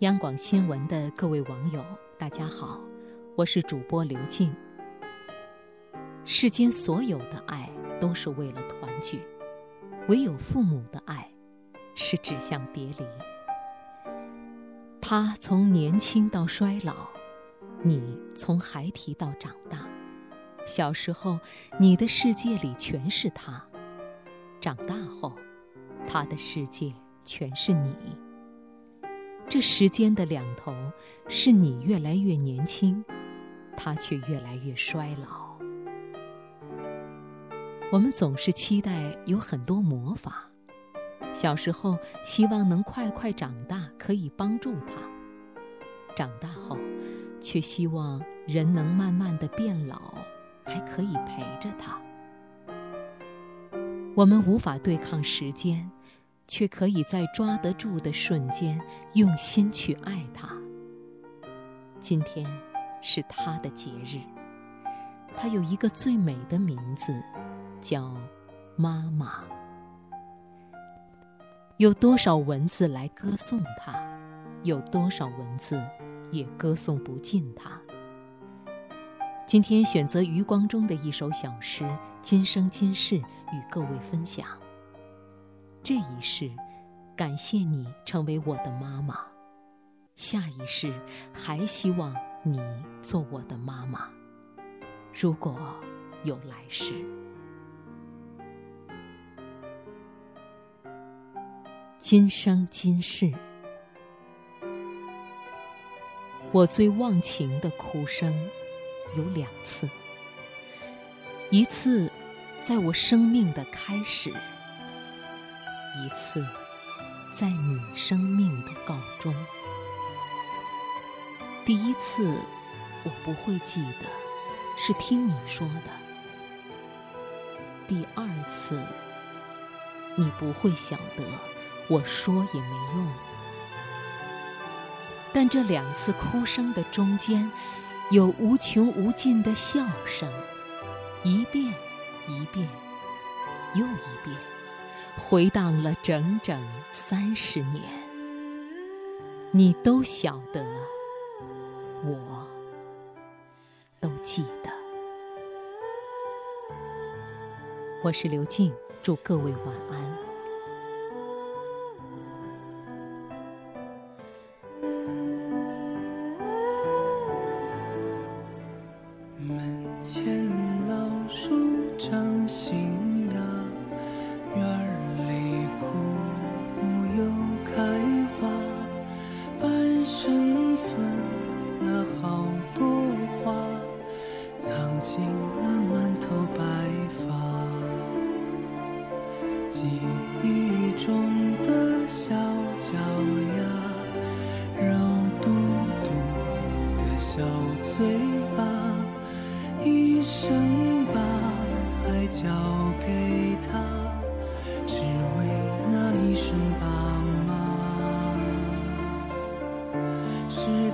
央广新闻的各位网友，大家好，我是主播刘静。世间所有的爱都是为了团聚，唯有父母的爱是指向别离。他从年轻到衰老，你从孩提到长大。小时候，你的世界里全是他；长大后，他的世界全是你。这时间的两头，是你越来越年轻，他却越来越衰老。我们总是期待有很多魔法，小时候希望能快快长大，可以帮助他；长大后，却希望人能慢慢的变老，还可以陪着他。我们无法对抗时间。却可以在抓得住的瞬间用心去爱他。今天是他的节日，他有一个最美的名字，叫妈妈。有多少文字来歌颂他，有多少文字也歌颂不尽他。今天选择余光中的一首小诗《今生今世》与各位分享。这一世，感谢你成为我的妈妈；下一世，还希望你做我的妈妈。如果有来世，今生今世，我最忘情的哭声有两次：一次，在我生命的开始。一次，在你生命的告终。第一次，我不会记得，是听你说的。第二次，你不会晓得，我说也没用。但这两次哭声的中间，有无穷无尽的笑声，一遍一遍又一遍。回荡了整整三十年，你都晓得，我都记得。我是刘静，祝各位晚安。存了好多话，藏进了满头白发。记忆中的小脚丫，肉嘟嘟的小嘴巴，一生把爱交。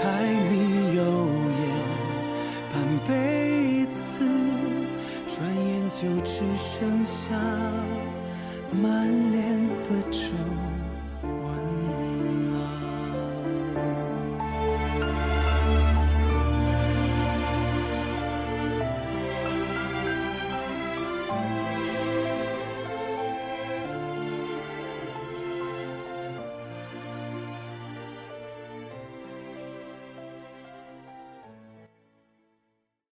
柴米油盐半辈子，转眼就只剩下。满脸的皱。